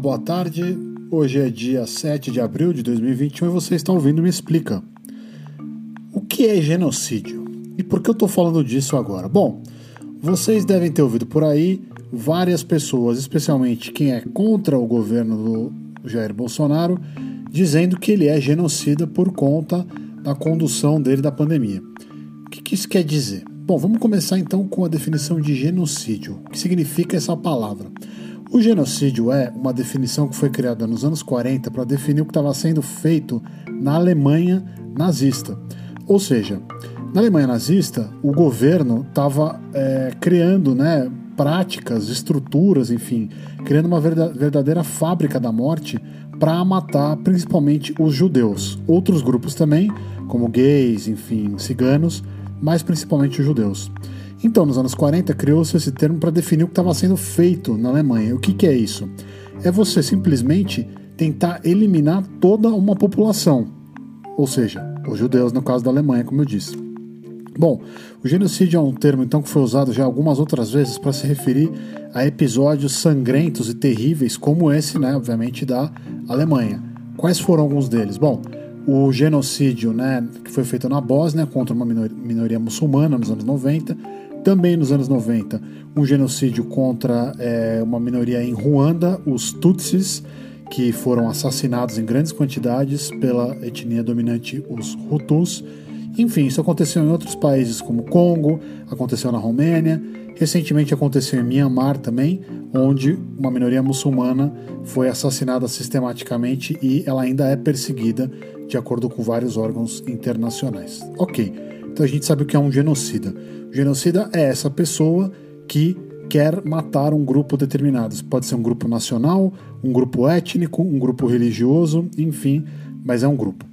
Boa tarde, hoje é dia 7 de abril de 2021 e você está ouvindo Me Explica. O que é genocídio? E por que eu estou falando disso agora? Bom, vocês devem ter ouvido por aí várias pessoas, especialmente quem é contra o governo do Jair Bolsonaro, dizendo que ele é genocida por conta da condução dele da pandemia. O que isso quer dizer? Bom, vamos começar então com a definição de genocídio. O que significa essa palavra? O genocídio é uma definição que foi criada nos anos 40 para definir o que estava sendo feito na Alemanha nazista. Ou seja, na Alemanha nazista, o governo estava é, criando né, práticas, estruturas, enfim, criando uma verdadeira fábrica da morte para matar principalmente os judeus. Outros grupos também, como gays, enfim, ciganos, mas principalmente os judeus. Então, nos anos 40, criou-se esse termo para definir o que estava sendo feito na Alemanha. O que, que é isso? É você simplesmente tentar eliminar toda uma população, ou seja, os judeus, no caso da Alemanha, como eu disse. Bom, o genocídio é um termo então que foi usado já algumas outras vezes para se referir a episódios sangrentos e terríveis como esse, né, obviamente da Alemanha. Quais foram alguns deles? Bom, o genocídio, né, que foi feito na Bósnia contra uma minoria muçulmana nos anos 90, também nos anos 90, um genocídio contra é, uma minoria em Ruanda, os Tutsis, que foram assassinados em grandes quantidades pela etnia dominante, os Hutus. Enfim, isso aconteceu em outros países como Congo, aconteceu na Romênia, recentemente aconteceu em Myanmar também, onde uma minoria muçulmana foi assassinada sistematicamente e ela ainda é perseguida de acordo com vários órgãos internacionais. Ok, então a gente sabe o que é um genocida. Genocida é essa pessoa que quer matar um grupo determinado. Pode ser um grupo nacional, um grupo étnico, um grupo religioso, enfim, mas é um grupo.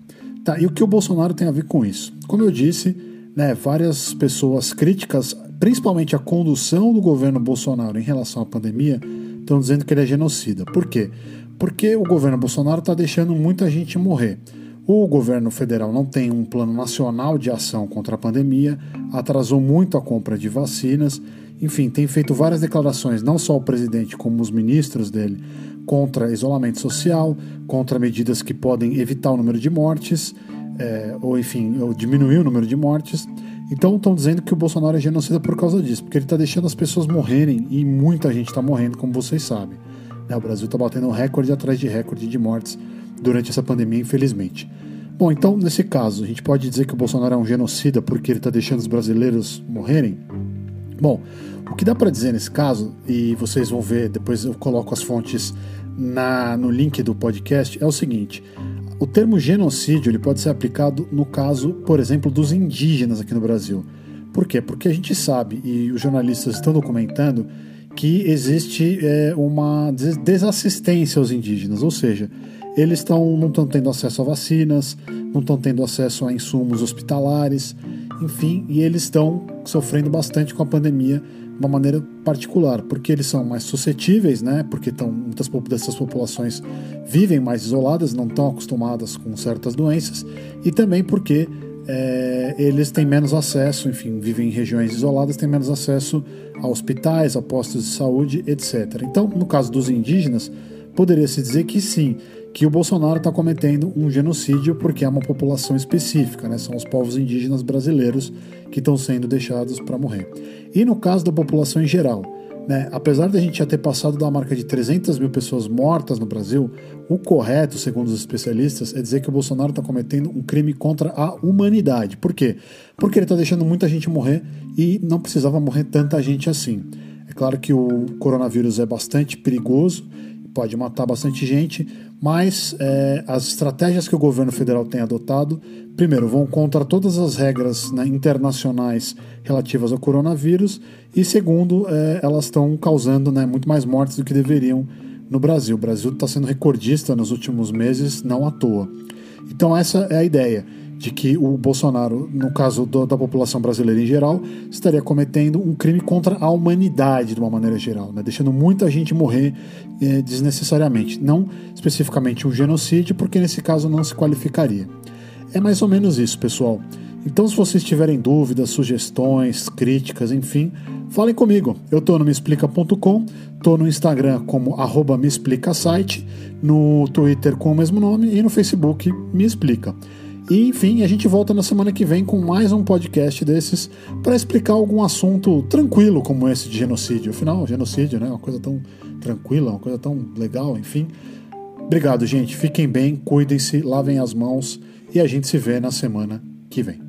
Tá, e o que o Bolsonaro tem a ver com isso? Como eu disse, né, várias pessoas críticas, principalmente a condução do governo Bolsonaro em relação à pandemia, estão dizendo que ele é genocida. Por quê? Porque o governo Bolsonaro está deixando muita gente morrer. O governo federal não tem um plano nacional de ação contra a pandemia, atrasou muito a compra de vacinas, enfim, tem feito várias declarações, não só o presidente, como os ministros dele, contra isolamento social, contra medidas que podem evitar o número de mortes, é, ou enfim, ou diminuir o número de mortes. Então estão dizendo que o Bolsonaro é genocida por causa disso, porque ele está deixando as pessoas morrerem e muita gente está morrendo, como vocês sabem. Né, o Brasil está batendo recorde atrás de recorde de mortes durante essa pandemia, infelizmente. Bom, então, nesse caso, a gente pode dizer que o Bolsonaro é um genocida porque ele está deixando os brasileiros morrerem? Bom, o que dá para dizer nesse caso, e vocês vão ver, depois eu coloco as fontes na, no link do podcast, é o seguinte: o termo genocídio ele pode ser aplicado no caso, por exemplo, dos indígenas aqui no Brasil. Por quê? Porque a gente sabe, e os jornalistas estão documentando, que existe é, uma desassistência aos indígenas, ou seja, eles tão, não estão tendo acesso a vacinas, não estão tendo acesso a insumos hospitalares, enfim, e eles estão sofrendo bastante com a pandemia de uma maneira particular, porque eles são mais suscetíveis, né? Porque tão, muitas dessas populações vivem mais isoladas, não estão acostumadas com certas doenças, e também porque é, eles têm menos acesso, enfim, vivem em regiões isoladas, têm menos acesso a hospitais, a postos de saúde, etc. Então, no caso dos indígenas, poderia se dizer que sim, que o Bolsonaro está cometendo um genocídio porque é uma população específica, né? são os povos indígenas brasileiros que estão sendo deixados para morrer. E no caso da população em geral, né? apesar da gente já ter passado da marca de 300 mil pessoas mortas no Brasil, o correto, segundo os especialistas, é dizer que o Bolsonaro está cometendo um crime contra a humanidade. Por quê? Porque ele está deixando muita gente morrer e não precisava morrer tanta gente assim. É claro que o coronavírus é bastante perigoso pode matar bastante gente, mas é, as estratégias que o governo federal tem adotado, primeiro, vão contra todas as regras né, internacionais relativas ao coronavírus, e segundo, é, elas estão causando né, muito mais mortes do que deveriam no Brasil. O Brasil está sendo recordista nos últimos meses, não à toa. Então, essa é a ideia de que o Bolsonaro, no caso do, da população brasileira em geral, estaria cometendo um crime contra a humanidade de uma maneira geral, né? deixando muita gente morrer eh, desnecessariamente. Não especificamente um genocídio, porque nesse caso não se qualificaria. É mais ou menos isso, pessoal. Então, se vocês tiverem dúvidas, sugestões, críticas, enfim, falem comigo. Eu tô no meexplica.com, tô no Instagram como arroba meexplicasite, no Twitter com o mesmo nome e no Facebook Me Explica. E enfim, a gente volta na semana que vem com mais um podcast desses para explicar algum assunto tranquilo como esse de genocídio. Afinal, genocídio, né? Uma coisa tão tranquila, uma coisa tão legal, enfim. Obrigado, gente. Fiquem bem, cuidem-se, lavem as mãos e a gente se vê na semana que vem.